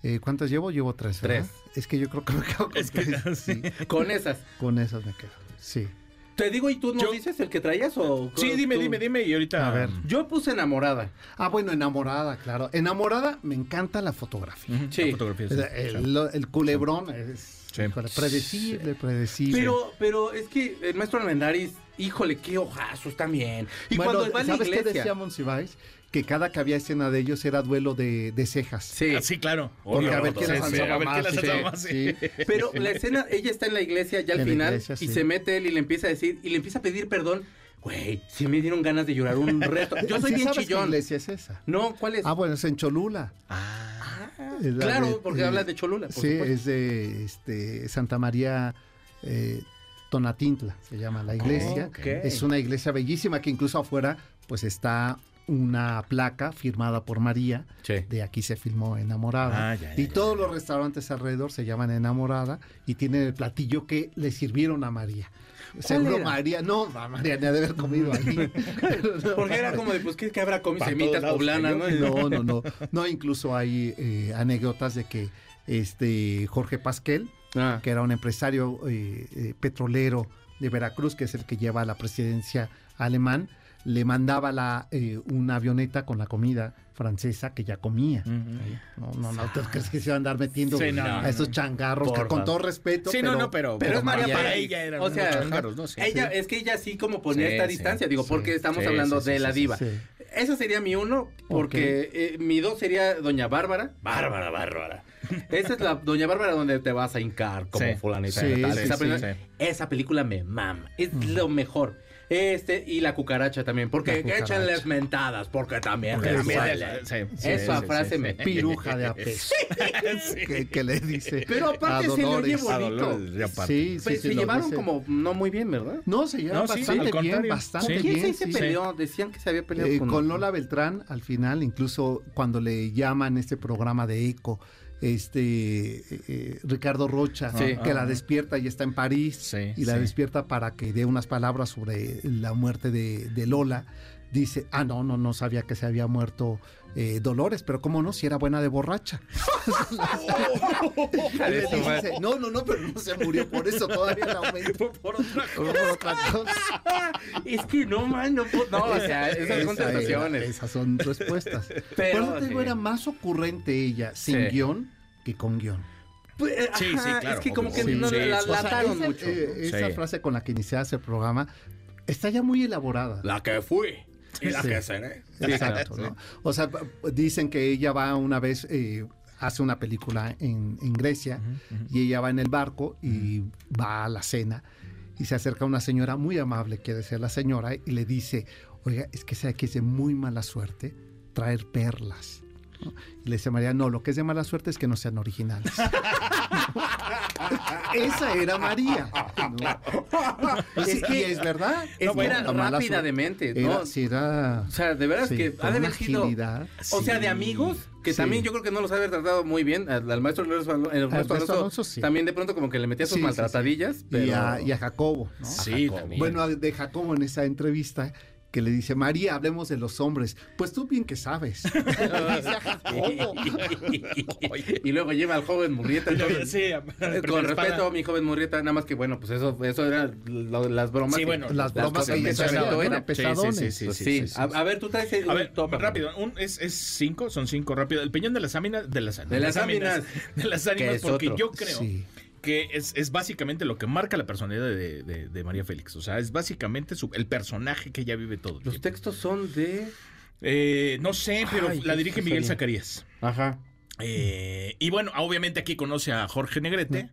Eh, ¿Cuántas llevo? Llevo tres. ¿verdad? Es que yo creo que me quedo con Es que- tres. Sí, Con esas. con esas me quedo. Sí. Te digo, ¿y tú Yo- dices el que traías o...? Sí, dime, tú? dime, dime. Y ahorita. A ver. Yo puse enamorada. Ah, bueno, enamorada, claro. Enamorada, me encanta la fotografía. Sí. la fotografía, sí, El, sí. el- el culebrón es Sí. híjole, predecible, predecible. Pero, pero es que el maestro Almendaris, híjole, qué ojazos también. Y bueno, cuando va a la ¿sabes qué iglesia... decía Monsiváis? Que cada que había escena de ellos era duelo de, de cejas. Sí, Ah, sí, claro. Porque a ver quién las Sí, sí, alzaba A ver quién más, las sí, alzaba más. sí. sí. pero la escena, ella está en la iglesia ya al En final iglesia, y sí. se mete él y le empieza a decir, y le empieza a pedir perdón. Güey, sí me dieron ganas de llorar un resto. Yo soy ¿Sí bien sabes qué chillón. iglesia es esa? No, ¿cuál es? Ah, bueno, es en Cholula. Ah, claro, de- porque eh, habla de Cholula, por sí, supuesto. es de este, Santa María eh, Tonatintla, se llama la iglesia. Ok. Es una iglesia bellísima que incluso afuera pues está una placa firmada por María. Sí. De aquí se filmó Enamorada. Ah, ya, ya, y ya, todos los restaurantes alrededor se llaman Enamorada y tienen el platillo que le sirvieron a María. Seguro era? María, no, a María ni ha de haber comido ahí. Porque era como de, pues, ¿qué, qué habrá comido? Semitas poblanas, ¿no? No, no, no. No, incluso hay eh, anécdotas de que este Jorge Pasquel, Ah, que era un empresario eh, eh, petrolero de Veracruz, que es el que lleva la presidencia alemán, le mandaba la, eh, una avioneta con la comida francesa que ya comía. No, no, no, ¿tú crees que se va a andar metiendo Sí, no, a esos changarros? que con todo respeto. Sí, no, no, pero, Pero es María para ella eran O sea, ¿no? Ella, es que ella sí como ponía Sí, esta sí, distancia, digo, porque estamos hablando de la diva. sí. Esa sería mi uno, porque eh, mi dos sería Doña Bárbara. Bárbara, Bárbara. Esa es la Doña Bárbara donde te vas a hincar como fulanita. Esa, sí, película, sí. esa película me mama. Es lo mejor. Este y la cucaracha también, porque La cucaracha. échanles mentadas, porque también Porque también sí, sí, Esa sí, frase sí, me sí. Piruja de apes. Sí. que, que le dice. Pero aparte a se le oye bonito. Sí, sí, Pues, se llevaron dice. como no muy bien, ¿verdad? No, se No, sí, bastante bien, bastante Sí. ¿Quién bien. se, se sí. peleó? Decían que se había peleado Eh, con... con Lola Beltrán, al final, incluso cuando le llaman este programa de Eco, este eh, eh, Ricardo Rocha, Sí. que la Ah. despierta y está en París, Sí, y la sí. despierta para que dé unas palabras sobre la muerte de, de Lola. dice, ah, no, no, no sabía que se había muerto eh, Dolores, pero cómo no, si era buena de borracha. Dice, no, no, no, pero no se murió por eso, todavía la aumento. Por otra Por otra cosa. Es que no, man, no, puedo- no, o sea, esas Esa era- contestaciones. esas son respuestas. Pero, te digo, sí. era más ocurrente ella sin Sí. guion que con guion. Pues, eh, Sí, sí, ajá, claro, Es que como que obvio. no Sí, la sí. O sea, lataron esa, mucho. eh, esa Sí. frase con la que iniciaste el programa está ya muy elaborada. La que fui. Y la Sí. que seré. Exacto, ¿no? O sea, dicen que ella va una vez, eh, hace una película en, en Grecia y ella va en el barco y va a la cena y se acerca una señora muy amable, quiere ser la señora, y le dice, oiga, es que sabe que es de muy mala suerte traer perlas. ¿no? Y le dice María, no, lo que es de mala suerte es que no sean originales. Esa era María. ¿no? Es que- y es verdad. Es No, era rápida de mente, era- ¿no? sí, era... O sea, de veras sí, que ha de haber sido. O sea, de amigos, que Sí. también yo creo que no los ha de haber tratado muy bien. Al, al maestro Ernesto Alonso, sí. también de pronto como que le metía sus Sí, sí, sí. maltratadillas. Pero... y, a, y a Jacobo. ¿no? Sí, Jacobo. también. Bueno, de Jacobo en esa entrevista que le dice, María, hablemos de los hombres. Pues tú bien que sabes. Y luego lleva al joven Murrieta. entonces, Sí, con respeto, mi joven Murrieta, nada más que bueno, pues eso, eso eran lo- las bromas. Sí, que- bueno, Las bromas que. Sí, sí, Pues sí, sí, sí, sí, A, ver, tú traes el A ver, top, rápido, un- es, es cinco, son cinco rápido. El peñón de las áminas, de las, De las áminas. de las ánimas, porque otro. yo creo Sí. Que es, es básicamente lo que marca la personalidad de, de- de María Félix. O sea, es básicamente su- el personaje que ella vive todo el Los tiempo. textos son de. Eh, no sé, pero Ay, la dirige Miguel. Zacarías. Ajá. Eh, y bueno, obviamente aquí conoce a Jorge Negrete,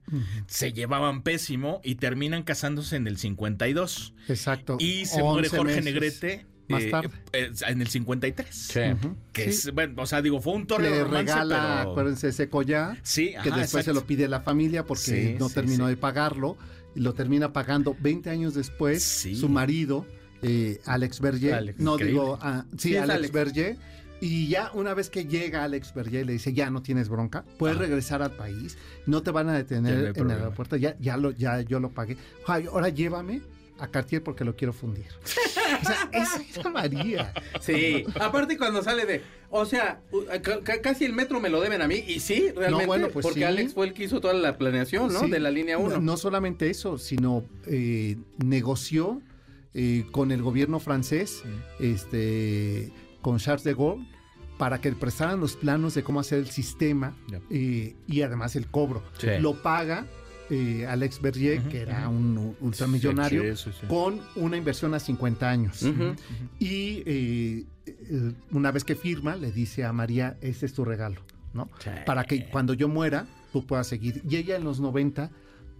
se llevaban pésimo y terminan casándose en el 52. Exacto. Y se muere 11 Jorge meses Negrete Más eh, tarde. eh, en el 53. Ujú. Que Sí. es, bueno, o sea, digo, fue un torneo de Le romance, regala, pero... acuérdense, ese collar. Sí, que ajá, después se lo pide la familia porque Sí, no sí, terminó sí. de pagarlo. Y lo termina pagando 20 años después Sí. su marido, eh, Alex Berger. Alex, no increíble. digo, ah, sí, Sí, Alex, Alex. Berger. Y ya una vez que llega Alex Berger le dice, ya no tienes bronca, puedes Ah. regresar al país, no te van a detener no en el aeropuerto, ya, ya, lo, ya yo lo pagué. Ay, ahora llévame a Cartier porque lo quiero fundir. o sea, esa era María. Sí, aparte cuando sale de, o sea, ca- casi el metro me lo deben a mí, y sí, realmente, bueno, pues porque sí. Alex fue el que hizo toda la planeación, ¿no? Sí. De la línea 1. No, no solamente eso, sino eh, negoció eh, con el gobierno francés, este, con Charles de Gaulle, para que prestaran los planos de cómo hacer el sistema eh, y además el cobro. Sí. Lo paga eh, Alex Berger, Ujú, que era un ultramillonario, Sí, sí, sí. con una inversión a 50 años. Y eh, una vez que firma, le dice a María, ese es tu regalo, ¿no? Para que cuando yo muera, tú puedas seguir. Y ella en los 90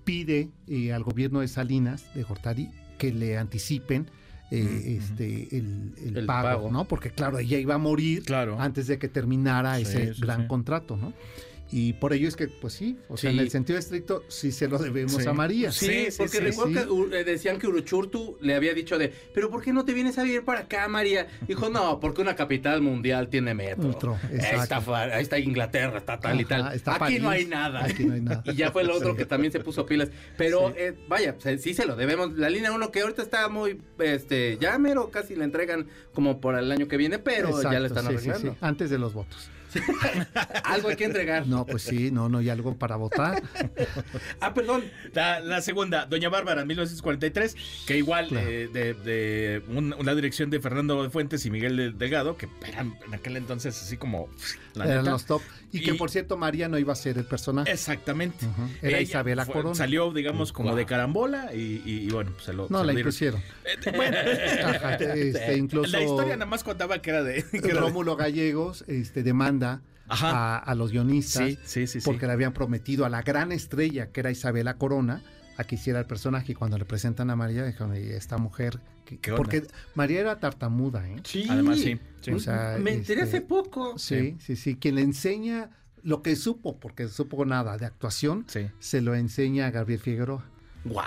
pide eh, al gobierno de Salinas, de Gortari, que le anticipen eh, este, el, el El pago, pago. ¿no? Porque claro, ella iba a morir Claro. antes de que terminara Sí, ese sí, gran sí. contrato, ¿no? Y por ello es que, pues sí, o sea, Sí. en el sentido estricto, sí se lo debemos Sí. a María. Sí, Sí, sí, porque sí, recuerdo sí. que decían que Uruchurtu le había dicho de, pero ¿por qué no te vienes a vivir para acá, María? Dijo, no, porque una capital mundial tiene metro. Metro, Ahí está, ahí está Inglaterra, está tal y tal. está Aquí París. no hay nada. Aquí no hay nada. Y ya fue el otro Sí. que también se puso pilas. Pero Sí. eh, vaya, sí se lo debemos. La línea 1 que ahorita está muy, este, ya mero casi la entregan como por el año que viene, pero ya la están sí, sí, arreglando. sí, antes de los votos. Algo hay que entregar. No, pues sí, no, no hay algo para votar. Ah, perdón. La, la segunda, Doña Bárbara, en 1943, que igual Claro. eh, de, de un- una dirección de Fernando de Fuentes y Miguel de- Delgado, que eran en aquel entonces así como... La Eran neta. los top. Y, que por cierto, María no iba a ser el personaje. Exactamente. Era Ella Isabela fue- Corona. Salió, digamos, como Wow. de carambola y, y- y bueno, pues se lo... No, se la lo impusieron. Eh, bueno, Ajá, este, incluso la historia nada más contaba que era de... que Rómulo Gallegos este, demanda a, a los guionistas Sí, sí, sí, sí. porque le habían prometido a la gran estrella que era Isabela Corona a que hiciera el personaje y cuando le presentan a María dijeron, "Y esta mujer... que-". ¿Qué onda? porque María era tartamuda, ¿eh? Sí. Además, sí. sí. O sea, Me enteré este, hace poco. Sí, sí, sí. Quien le enseña lo que supo, porque supo nada de actuación, Sí. se lo enseña a Gabriel Figueroa. Wow.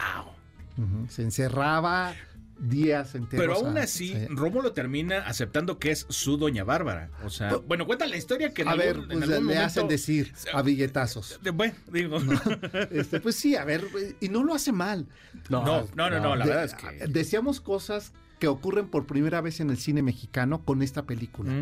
Se encerraba días enteros. Pero aún a- así, sí. Rómulo termina aceptando que es su Doña Bárbara. O sea, Pero- bueno, cuenta la historia que en A algún, ver, en pues, algún le hacen momento- decir a billetazos. Bueno, digo. Este, pues sí, a ver, y no lo hace mal. No, no, no, no, la De- verdad es que. Decíamos cosas que ocurren por primera vez en el cine mexicano con esta película.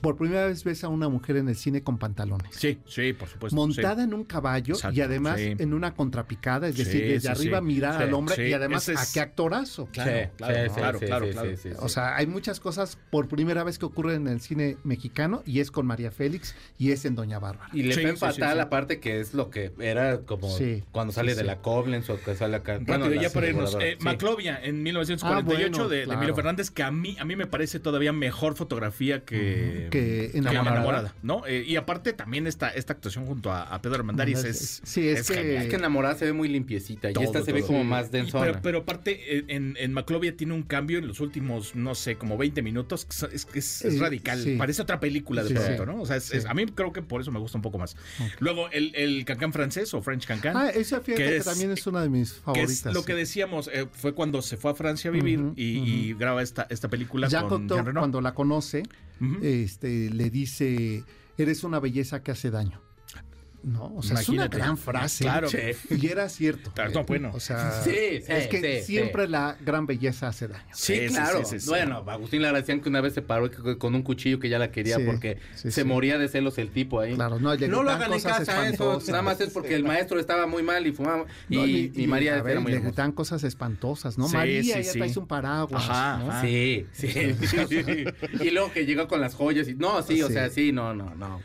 Por primera vez ves a una mujer en el cine con pantalones. Sí, sí, por supuesto. montada en un caballo Exacto, y además sí. en una contrapicada, es Sí, decir, desde sí, arriba sí. mirar Sí, al hombre sí, y además es- a qué actorazo. Claro, Sí, claro, claro, sí, claro, sí, claro. sí, sí, sí. O sea, hay muchas cosas por primera vez que ocurren en el cine mexicano y es con María Félix y es en Doña Bárbara. Y le Sí, ven sí, fatal, sí, sí. aparte que es lo que era como Sí, cuando sale sí, de sí. la Koblenz o que sale acá. Rápido, bueno, ya la para irnos. Eh, sí. Maclovia en 1948 Ah, bueno, de, de. Emilio Fernández, que a mí, a mí me parece todavía mejor fotografía que, que Enamorada. ¿no? Eh, y aparte también esta, esta actuación junto a, a Pedro Armendáriz es, Sí, es que- genial. Es que enamorada se ve muy limpiecita y Todo, esta se ve como más Y- densona. Pero, pero aparte, eh, en, en Maclovia tiene un cambio en los últimos, no sé, como 20 minutos. que Es, es- es radical. sí. Parece otra película de Sí, pronto, sí. ¿no? O sea, es- es- Sí. a mí creo que por eso me gusta un poco más. Luego, el, el cancán francés o French cancán. Ah, esa fíjate que que, es- también es una de mis que favoritas. es lo que decíamos, eh, fue cuando se fue a Francia a vivir y, y graba esta, esta película Jacques con Reno. cuando la conoce, Este, le dice, eres una belleza que hace daño. No, o sea, es una gran frase. Claro. Y era cierto. Claro, no, bueno. O sea, Sí, sí, es que sí, siempre sí. la gran belleza hace daño. Sí, claro. sí, sí, sí. Bueno, Agustín Lara decían que una vez se paró con un cuchillo que ya la quería Sí, porque sí, se sí. moría de celos el tipo ahí. Claro, no, y le no lo hagan en casa, eso nada más es porque el maestro estaba muy mal y fumaba. Y, No, y María a ver, era muy le gritan cosas espantosas, ¿no? Sí, María, sí, ya sí. traes un paraguas. Ajá, ¿no? ajá. Sí, sí. y luego que llegó con las joyas y no, sí, o sea, sí, no, no, no.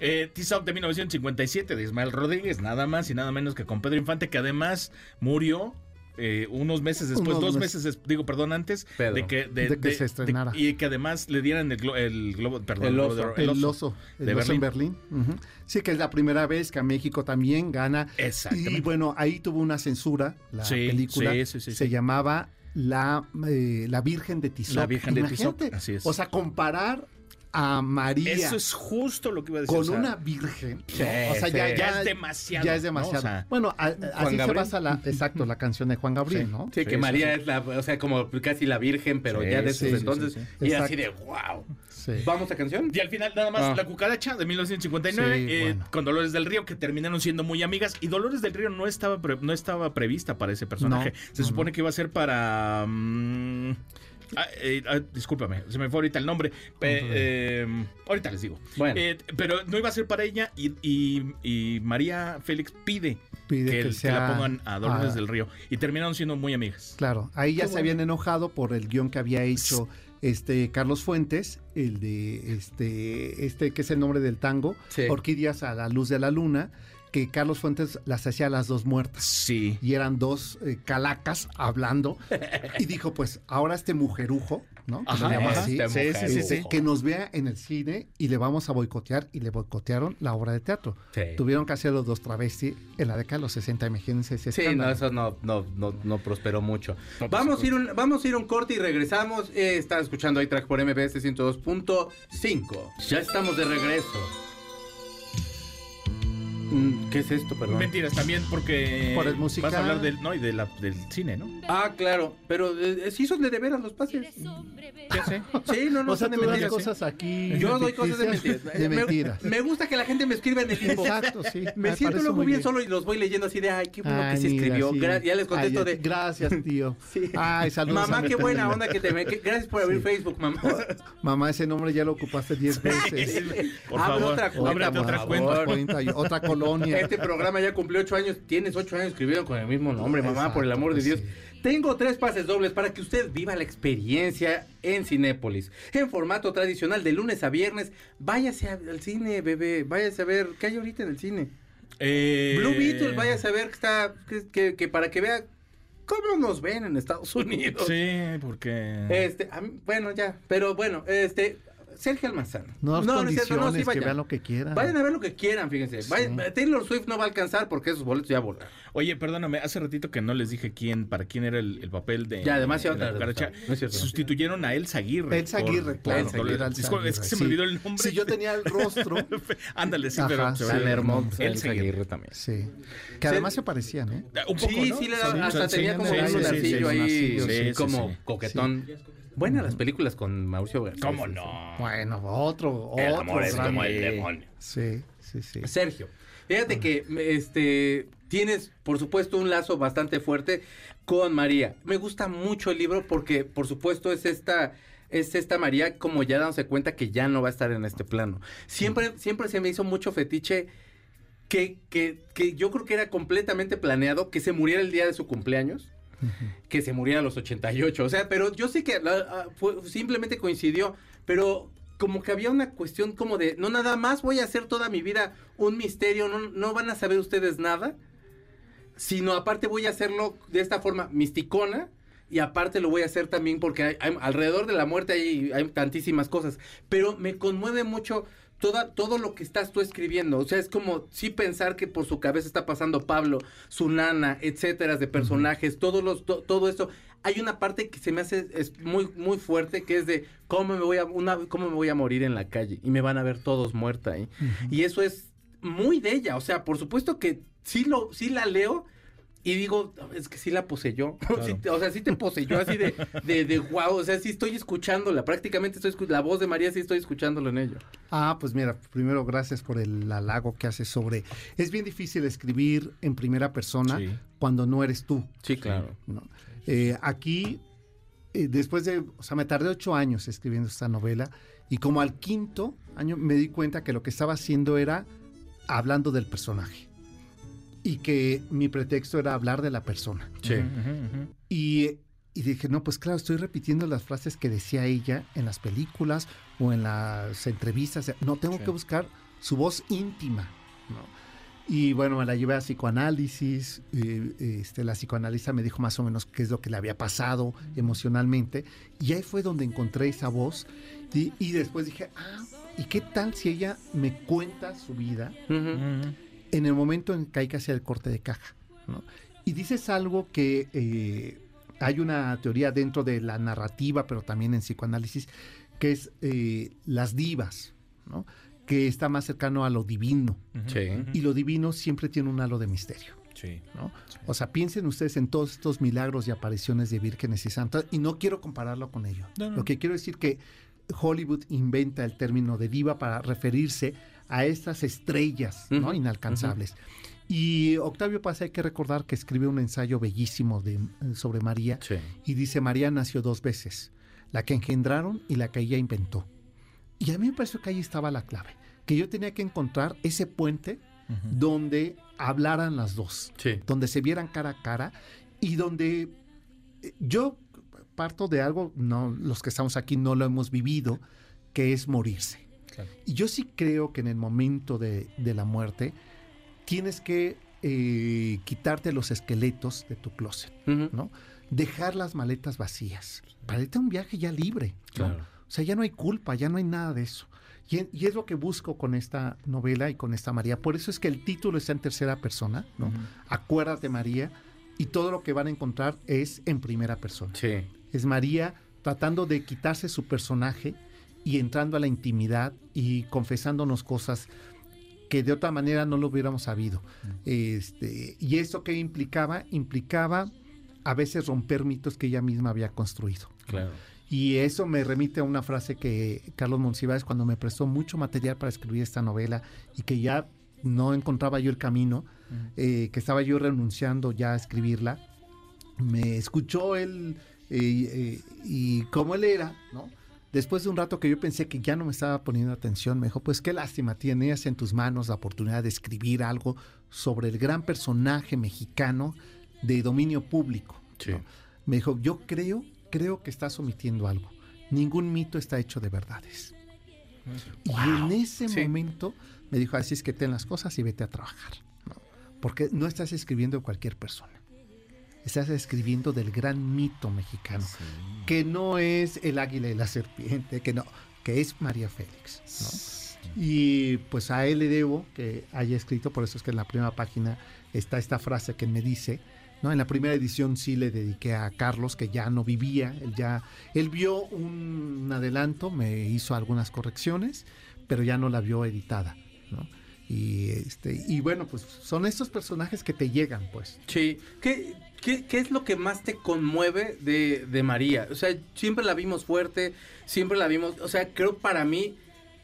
Eh, Tizoc de 1957 de Ismael Rodríguez, nada más y nada menos que con Pedro Infante, que además murió eh, unos meses después, Unos dos meses. digo, perdón, antes Pedro. de que, de, De que de- se estrenara. de- y que además le dieran el, glo- el globo, perdón, El oso. de Oro, El oso, el de oso en Berlín. Sí, que es la primera vez que a México también gana. Exactamente. Y bueno, ahí tuvo una censura, la Sí, película. sí, sí, sí, se sí. llamaba la, eh, la Virgen de Tizoc. La Virgen de Tizoc, Imagínate, así es. O sea, comparar a María Eso es justo lo que iba a decir. con o sea, una virgen. Sí. O sea, ya, sí. ya ya- es demasiado. ya es ¿no? demasiado. O sea, bueno, a- así se basa la, exacto, la canción de Juan Gabriel, Sí. ¿no? Sí, que Sí, María sí, es la, o sea, como casi la virgen, pero Sí, ya de sí, esos sí, entonces. sí, Y Exacto. así de, wow. Sí. ¿Vamos a canción? Y al final, nada más, Ah. La Cucaracha de 1959, Sí, eh, bueno. con Dolores del Río, que terminaron siendo muy amigas. Y Dolores del Río no estaba, pre- no estaba prevista para ese personaje. No, se no, supone no. que iba a ser para. mm, ah, eh, ah, discúlpame, se me fue ahorita el nombre. Pe- eh, ahorita les digo. Bueno. Eh, pero no iba a ser para ella y, y- y María Félix pide, Pide que, que la pongan a Dolores del Río. Y terminaron siendo muy amigas. Claro, ahí ya Qué se bueno. habían enojado por el guion que había hecho este Carlos Fuentes, el de este, este que es el nombre del tango, Sí. Orquídeas a la luz de la luna, que Carlos Fuentes las hacía las dos muertas. Sí. Y eran dos eh, calacas hablando. Y dijo, pues, ahora este mujerujo, ¿no? Que Ajá, se llama ajá. así, Este Sí, sí, sí, sí. que nos vea en el cine y le vamos a boicotear. Y le boicotearon la obra de teatro. Sí. Tuvieron que hacer los dos travestis en la década de los 60, imagínense ese Sí, no, eso no, no, no, no prosperó mucho. No, vamos, a ir un, vamos a ir un corte y regresamos. Eh, están escuchando ahí track por MBS 102.5. Ya estamos de regreso. Mm, ¿Qué es esto, perdón? Mentiras también porque Por el musical. vas a hablar del, no, y de la, del cine, ¿no? Ah, claro, pero eh, sí son de, de veras los pases. Ya sé. Sí, no, no o sea, son de tú das mentiras. cosas aquí. Yo doy cosas de mentiras. De Me- mentiras. Me, gusta que la gente me escriba en el limbo. Exacto, sí. Me siento parece luego muy bien solo y los voy leyendo así de, ay, qué bueno que se mira, escribió. sí. Gra- ya les contesto Ay, de, Gracias, tío. Sí. Ay, saludos. a mamá, qué buena onda que te me... que- gracias por abrir Sí. Facebook, mamá. Mamá, ese nombre ya lo ocupaste 10 veces. Por Abre favor, otra cuenta, ábrete por otra favor. cuenta. Cuenta y otra colonia. Este programa ya cumplió ocho años. Tienes ocho años escribiendo con el mismo nombre, mamá, Exacto, por el amor de pues Dios. sí. Tengo tres pases dobles para que usted viva la experiencia en Cinépolis. En formato tradicional, de lunes a viernes. Váyase a- al cine, bebé. Váyase a ver. ¿Qué hay ahorita en el cine? Eh, Blue Beetle, váyase a ver que está. Que, que- que para que vea cómo nos ven en Estados Unidos. Sí, porque. Este, a mí- bueno, ya. Pero bueno, este. Sergio Almazán. No, es no, cierto, no, sí, que vayan. vean lo que quieran. Vayan a ver lo que quieran, fíjense. Vayan- Taylor Swift no va a alcanzar porque esos boletos ya volaron. Oye, perdóname, hace ratito que no les dije quién, para quién era el, el papel de. Ya, demasiado de la tarde, cucaracha. no es cierto. Sustituyeron a Elsa Aguirre. Elsa Aguirre, claro. Es que se me olvidó el nombre. Si yo tenía el rostro. Ándale, sí, pero sí. Elsa Aguirre. También. Sí. Que además se parecían, ¿eh? Un poco, sí, ¿no? sí, Sí, hasta sí, tenía sí, como sí, un sí, lunarcillo sí, ahí, sí, sí, sí, como sí. coquetón. Buenas las películas con Mauricio Garcés. ¿Cómo no? Bueno, otro, El otro. amor es como el demonio. Sí, sí, sí. Sergio, fíjate que este tienes, por supuesto, un lazo bastante fuerte con María. Me gusta mucho el libro porque, por supuesto, es esta es esta María como ya dándose cuenta que ya no va a estar en este plano. Siempre, siempre se me hizo mucho fetiche que, que, que yo creo que era completamente planeado que se muriera el día de su cumpleaños. Que se muriera a los 88. O sea, pero yo sé que ah, simplemente coincidió. Pero como que había una cuestión como de, no nada más voy a hacer toda mi vida un misterio, no, no van a saber ustedes nada, sino aparte voy a hacerlo de esta forma misticona y aparte lo voy a hacer también porque alrededor de la muerte hay tantísimas cosas, pero me conmueve mucho toda, todo lo que estás tú escribiendo. O sea, es como sí pensar que por su cabeza está pasando Pablo, su nana, etcétera, de personajes, todos los, todo esto. Hay una parte que se me hace es muy, muy fuerte, que es de cómo me voy a, una, cómo me voy a morir en la calle y me van a ver todos muerta ahí. Y eso es muy de ella. O sea, por supuesto que sí lo, sí la leo y digo, es que sí la poseyó. o sea, sí te poseyó así de, de, de wow. O sea, sí estoy escuchándola. Prácticamente estoy la voz de María, sí estoy escuchándolo en ello. Ah, pues mira, primero gracias por el halago que haces sobre. Es bien difícil escribir en primera persona cuando no eres tú. Sí, claro. Eh, aquí, eh, después de. O sea, me tardé ocho años escribiendo esta novela. Y como al quinto año me di cuenta que lo que estaba haciendo era hablando del personaje y que mi pretexto era hablar de la persona. Sí. Y, dije, no, pues claro, estoy repitiendo las frases que decía ella en las películas o en las entrevistas. No, tengo que buscar su voz íntima. Y bueno, me la llevé a psicoanálisis. este, la psicoanalista me dijo más o menos qué es lo que le había pasado emocionalmente. Y ahí fue donde encontré esa voz. Y, después dije, ah, ¿y qué tal si ella me cuenta su vida? En el momento en que hay que hacer el corte de caja. Y dices algo que eh, hay una teoría dentro de la narrativa, pero también en psicoanálisis, que es eh, las divas, que está más cercano a lo divino. Y lo divino siempre tiene un halo de misterio. O sea, piensen ustedes en todos estos milagros y apariciones de vírgenes y santas, y no quiero compararlo con ello. Lo que quiero decir que Hollywood inventa el término de diva para referirse a estas estrellas ¿no? inalcanzables. Y Octavio Paz hay que recordar que escribe un ensayo bellísimo de, sobre María y dice, María nació dos veces, la que engendraron y la que ella inventó. Y a mí me pareció que ahí estaba la clave, que yo tenía que encontrar ese puente donde hablaran las dos, donde se vieran cara a cara y donde eh, yo parto de algo, no, los que estamos aquí no lo hemos vivido, que es morirse. Y yo sí creo que en el momento de, la muerte tienes que eh, quitarte los esqueletos de tu closet, ¿no? Dejar las maletas vacías para irte a un viaje ya libre, O sea, ya no hay culpa, ya no hay nada de eso. Y, es lo que busco con esta novela y con esta María. Por eso es que el título está en tercera persona, ¿no? Acuérdate María, y todo lo que van a encontrar es en primera persona. Sí. Es María tratando de quitarse su personaje y entrando a la intimidad y confesándonos cosas que de otra manera no lo hubiéramos sabido. Este, y eso que implicaba, implicaba a veces romper mitos que ella misma había construido. Claro. Y eso me remite a una frase que Carlos Monsiváis, cuando me prestó mucho material para escribir esta novela y que ya no encontraba yo el camino, eh, que estaba yo renunciando ya a escribirla, me escuchó él eh, eh, y como él era, ¿no? Después de un rato que yo pensé que ya no me estaba poniendo atención, me dijo, pues qué lástima, tienes en tus manos la oportunidad de escribir algo sobre el gran personaje mexicano de dominio público. Me dijo, yo creo, creo que estás omitiendo algo. Ningún mito está hecho de verdades. Y en ese momento me dijo, así es que ten las cosas y vete a trabajar. Porque no estás escribiendo cualquier persona estás escribiendo del gran mito mexicano, que no es el águila y la serpiente, que no, que es María Félix. Y pues a él le debo que haya escrito, por eso es que en la primera página está esta frase que me dice, ¿no? En la primera edición sí le dediqué a Carlos, que ya no vivía, él ya, él vio un adelanto, me hizo algunas correcciones, pero ya no la vio editada, Y este, y bueno, pues son estos personajes que te llegan, pues. Sí. ¿Qué, ¿Qué, es lo que más te conmueve de, María? O sea, siempre la vimos fuerte, siempre la vimos, o sea, creo para mí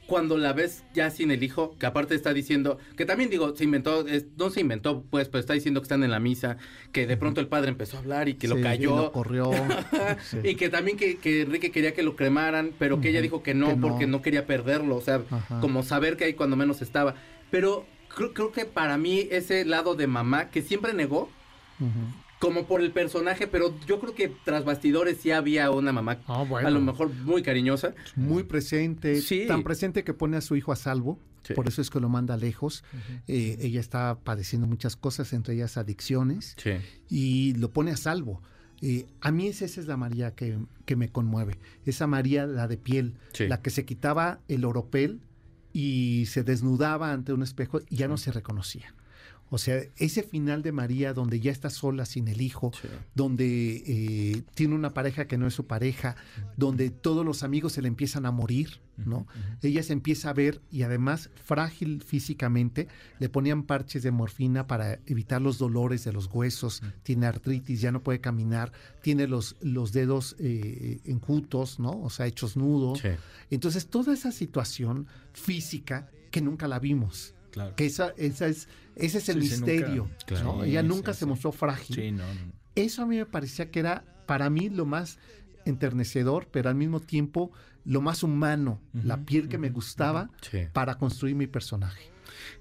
cuando la ves ya sin el hijo, que aparte está diciendo, que también digo, se inventó, es- no se inventó, pues, pero está diciendo que están en la misa, que de pronto el padre empezó a hablar y que lo cayó. y lo corrió. Sí. Y que también que, que Enrique quería que lo cremaran, pero que ella dijo que no, que no. porque no quería perderlo, o sea, Ajá. como saber que ahí cuando menos estaba. Pero creo, creo que para mí ese lado de mamá, que siempre negó. Como por el personaje, pero yo creo que tras bastidores sí había una mamá, Ah, bueno. a lo mejor muy cariñosa. Muy presente, Sí. tan presente que pone a su hijo a salvo, Sí. por eso es que lo manda lejos. Eh, ella está padeciendo muchas cosas, entre ellas adicciones, Sí. y lo pone a salvo. Eh, a mí esa, esa es la María que, que me conmueve, esa María, la de piel, Sí. la que se quitaba el oropel y se desnudaba ante un espejo y ya no se reconocía. O sea, ese final de María donde ya está sola sin el hijo, Sí. donde eh, tiene una pareja que no es su pareja, donde todos los amigos se le empiezan a morir, ¿no? Ella se empieza a ver y además frágil físicamente, le ponían parches de morfina para evitar los dolores de los huesos, tiene artritis, ya no puede caminar, tiene los, los dedos eh, enjutos, ¿no? O sea, hechos nudos. Sí. Entonces, toda esa situación física que nunca la vimos. Claro. Que esa, esa es, ese es el Sí, sí, nunca- misterio. claro. ¿no? Sí, Ella nunca sí. se mostró frágil. Sí, no. no. Eso a mí me parecía que era para mí lo más enternecedor, pero al mismo tiempo lo más humano, la piel que me gustaba Sí. para construir mi personaje.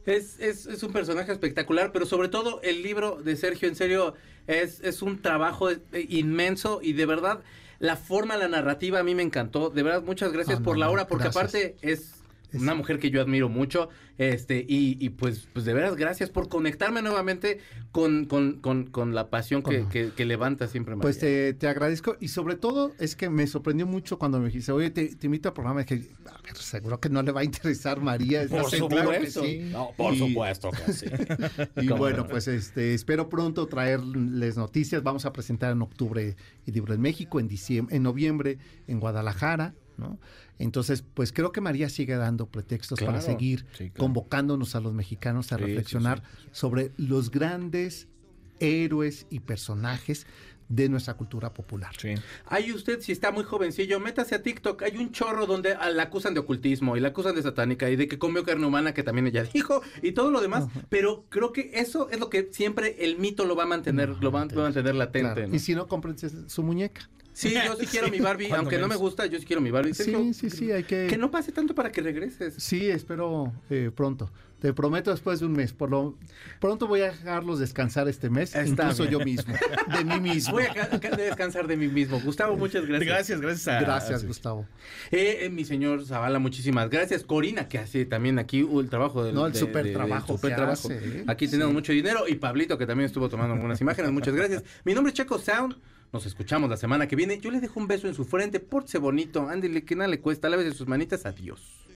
Es, es, es un personaje espectacular, pero sobre todo el libro de Sergio, en serio, es, es un trabajo eh, inmenso y de verdad la forma, la narrativa a mí me encantó. De verdad, muchas gracias Ah, por no, la hora, porque gracias. aparte es Es- una mujer que yo admiro mucho, este, y, y pues, pues de veras gracias por conectarme nuevamente con, con, con, con la pasión que, que, que levanta siempre María. Pues te, te agradezco y sobre todo es que me sorprendió mucho cuando me dijiste, oye, te, te invito al programa. Dije, a ver, seguro que no le va a interesar María. ¿estás Por que supuesto. sí? No, por Y- supuesto que sí. Y ¿Cómo bueno, no? pues este, espero pronto traerles noticias. Vamos a presentar en octubre el libro en México, en diciembre, en noviembre en Guadalajara, ¿no? Entonces, pues creo que María sigue dando pretextos para seguir sí, claro. convocándonos a los mexicanos a Sí, reflexionar sí, sobre los grandes héroes y personajes de nuestra cultura popular. Sí. Ay, usted, si está muy jovencillo, métase a TikTok. Hay un chorro donde ah, la acusan de ocultismo y la acusan de satánica y de que comió carne humana, que también ella dijo, y todo lo demás. Pero creo que eso es lo que siempre el mito lo va a mantener, lo va, va a mantener latente. Claro. ¿no? Y si no, cómprense su muñeca. Sí, yo sí quiero mi Barbie, aunque no me gusta, yo sí quiero mi Barbie. Sí, Sergio, sí, sí, hay que... Que no pase tanto para que regreses. Sí, espero eh, pronto. Te prometo después de un mes. Por lo pronto voy a dejarlos descansar este mes, Está incluso bien. yo mismo, de mí mismo. Voy a ca- ca- descansar de mí mismo. Gustavo, muchas gracias. Gracias, gracias a. Gracias, sí. Gustavo. Eh, eh, mi señor Zavala, muchísimas gracias. Corina, que hace también aquí uh, el trabajo del No, el de- súper de- del trabajo súper que trabajo. hace, ¿eh? Aquí tenemos mucho dinero. Y Pablito, que también estuvo tomando algunas imágenes. Muchas gracias. Mi nombre es Checo Sound. Nos escuchamos la semana que viene. Yo le dejo un beso en su frente. Pórtese bonito. Ándele, que nada le cuesta. Lávese sus manitas. Adiós.